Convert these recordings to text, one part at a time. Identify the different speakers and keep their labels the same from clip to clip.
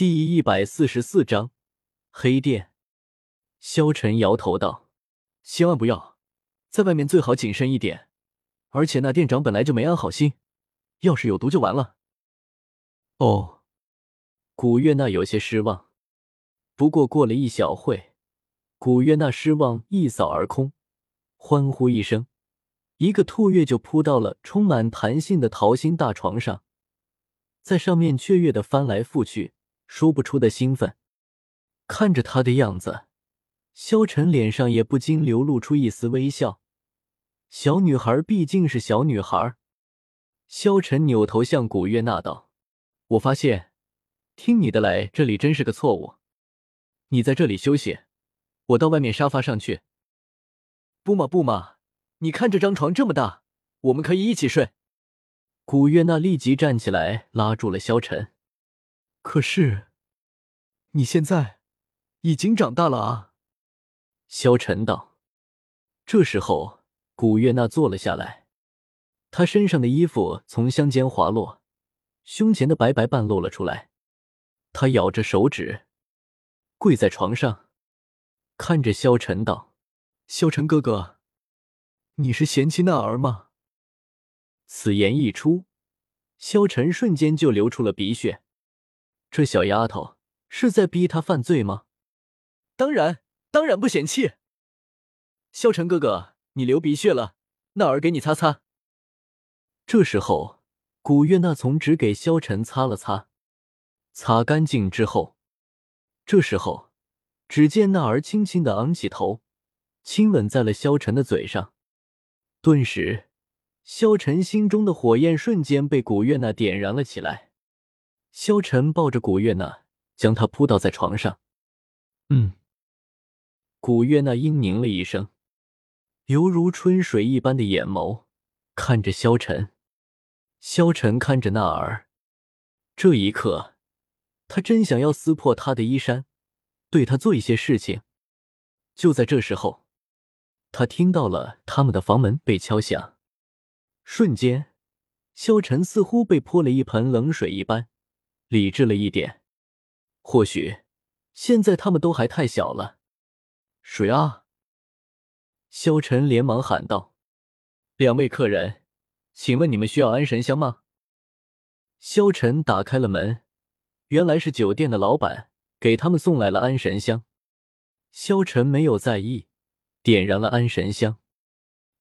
Speaker 1: 第一百四十四章黑店。萧晨摇头道：“千万不要，在外面最好谨慎一点。而且那店长本来就没安好心，要是有毒就完了。”哦，古月娜有些失望。不过过了一小会，古月娜失望一扫而空，欢呼一声，一个兔跃就扑到了充满弹性的桃心大床上，在上面雀跃的翻来覆去。说不出的兴奋，看着他的样子，萧晨脸上也不禁流露出一丝微笑。小女孩毕竟是小女孩。萧晨扭头向古月娜道：“我发现，听你的来这里真是个错误。你在这里休息，我到外面沙发上去。”“不嘛不嘛，你看这张床这么大，我们可以一起睡。”古月娜立即站起来，拉住了萧晨。可是，你现在已经长大了啊！萧晨道。这时候，古月娜坐了下来，她身上的衣服从香肩滑落，胸前的白白半露了出来。她咬着手指，跪在床上，看着萧晨道：“萧晨哥哥，你是嫌弃那儿吗？”此言一出，萧晨瞬间就流出了鼻血。这小丫头是在逼他犯罪吗？当然，当然不嫌弃。萧晨哥哥，你流鼻血了，那儿给你擦擦。这时候，古月娜从纸给萧晨擦了擦，擦干净之后，这时候，只见那儿轻轻的昂起头，亲吻在了萧晨的嘴上。顿时，萧晨心中的火焰瞬间被古月娜点燃了起来。萧晨抱着古月娜，将她扑倒在床上。嗯，古月娜嘤咛了一声，犹如春水一般的眼眸看着萧晨。萧晨看着那儿，这一刻，他真想要撕破她的衣衫，对她做一些事情。就在这时候，他听到了他们的房门被敲响，瞬间，萧晨似乎被泼了一盆冷水一般。理智了一点，或许现在他们都还太小了。谁啊？萧晨连忙喊道：“两位客人，请问你们需要安神香吗？”萧晨打开了门，原来是酒店的老板给他们送来了安神香。萧晨没有在意，点燃了安神香。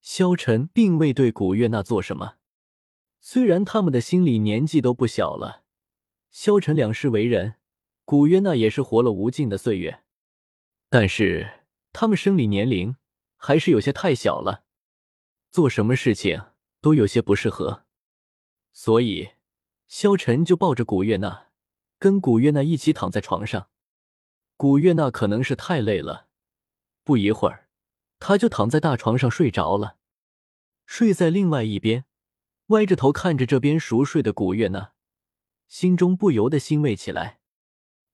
Speaker 1: 萧晨并未对古月娜做什么，虽然他们的心里年纪都不小了。萧晨两世为人，古约娜也是活了无尽的岁月，但是他们生理年龄还是有些太小了，做什么事情都有些不适合，所以萧晨就抱着古月娜，跟古月娜一起躺在床上。古月娜可能是太累了，不一会儿，她就躺在大床上睡着了，睡在另外一边，歪着头看着这边熟睡的古月娜。心中不由得欣慰起来。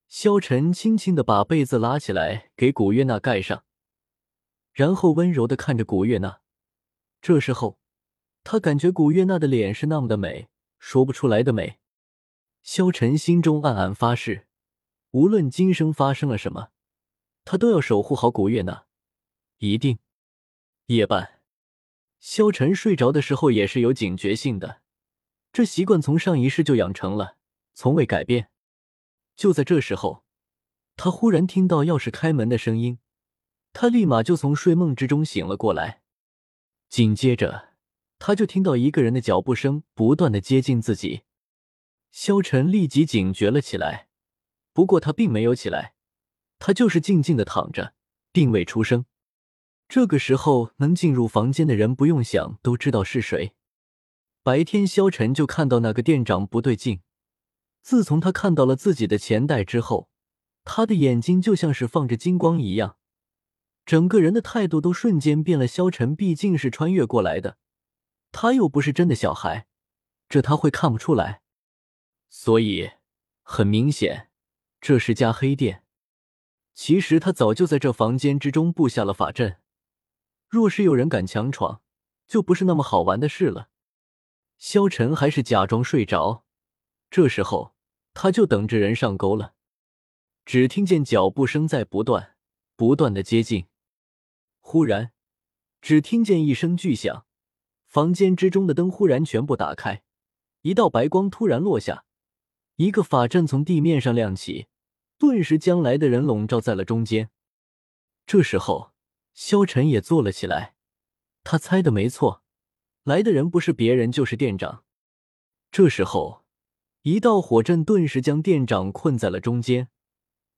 Speaker 1: 萧晨轻轻的把被子拉起来给古月娜盖上，然后温柔的看着古月娜。这时候，他感觉古月娜的脸是那么的美，说不出来的美。萧晨心中暗暗发誓，无论今生发生了什么，他都要守护好古月娜，一定。夜半，萧晨睡着的时候也是有警觉性的，这习惯从上一世就养成了。从未改变。就在这时候，他忽然听到钥匙开门的声音，他立马就从睡梦之中醒了过来。紧接着，他就听到一个人的脚步声不断的接近自己。萧晨立即警觉了起来，不过他并没有起来，他就是静静的躺着，并未出声。这个时候，能进入房间的人不用想都知道是谁。白天，萧晨就看到那个店长不对劲。自从他看到了自己的钱袋之后，他的眼睛就像是放着金光一样，整个人的态度都瞬间变了。萧晨毕竟是穿越过来的，他又不是真的小孩，这他会看不出来。所以很明显，这是家黑店。其实他早就在这房间之中布下了法阵，若是有人敢强闯，就不是那么好玩的事了。萧晨还是假装睡着，这时候。他就等着人上钩了。只听见脚步声在不断、不断的接近。忽然，只听见一声巨响，房间之中的灯忽然全部打开，一道白光突然落下，一个法阵从地面上亮起，顿时将来的人笼罩在了中间。这时候，萧晨也坐了起来，他猜的没错，来的人不是别人，就是店长。这时候，一道火阵顿时将店长困在了中间，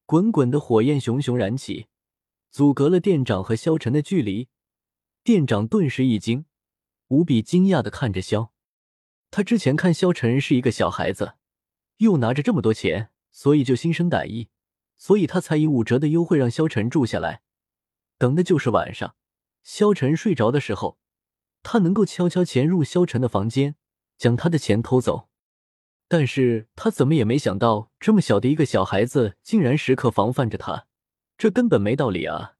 Speaker 1: 滚滚的火焰熊熊燃起。阻隔了店长和萧晨的距离，店长顿时一惊，无比惊讶的看着萧。他之前看萧晨是一个小孩子，又拿着这么多钱，所以就心生歹意，所以他才以五折的优惠让萧晨住下来，等的就是晚上萧晨睡着的时候，他能够悄悄潜入萧晨的房间，将他的钱偷走。但是他怎么也没想到，这么小的一个小孩子，竟然时刻防范着他。这根本没道理啊！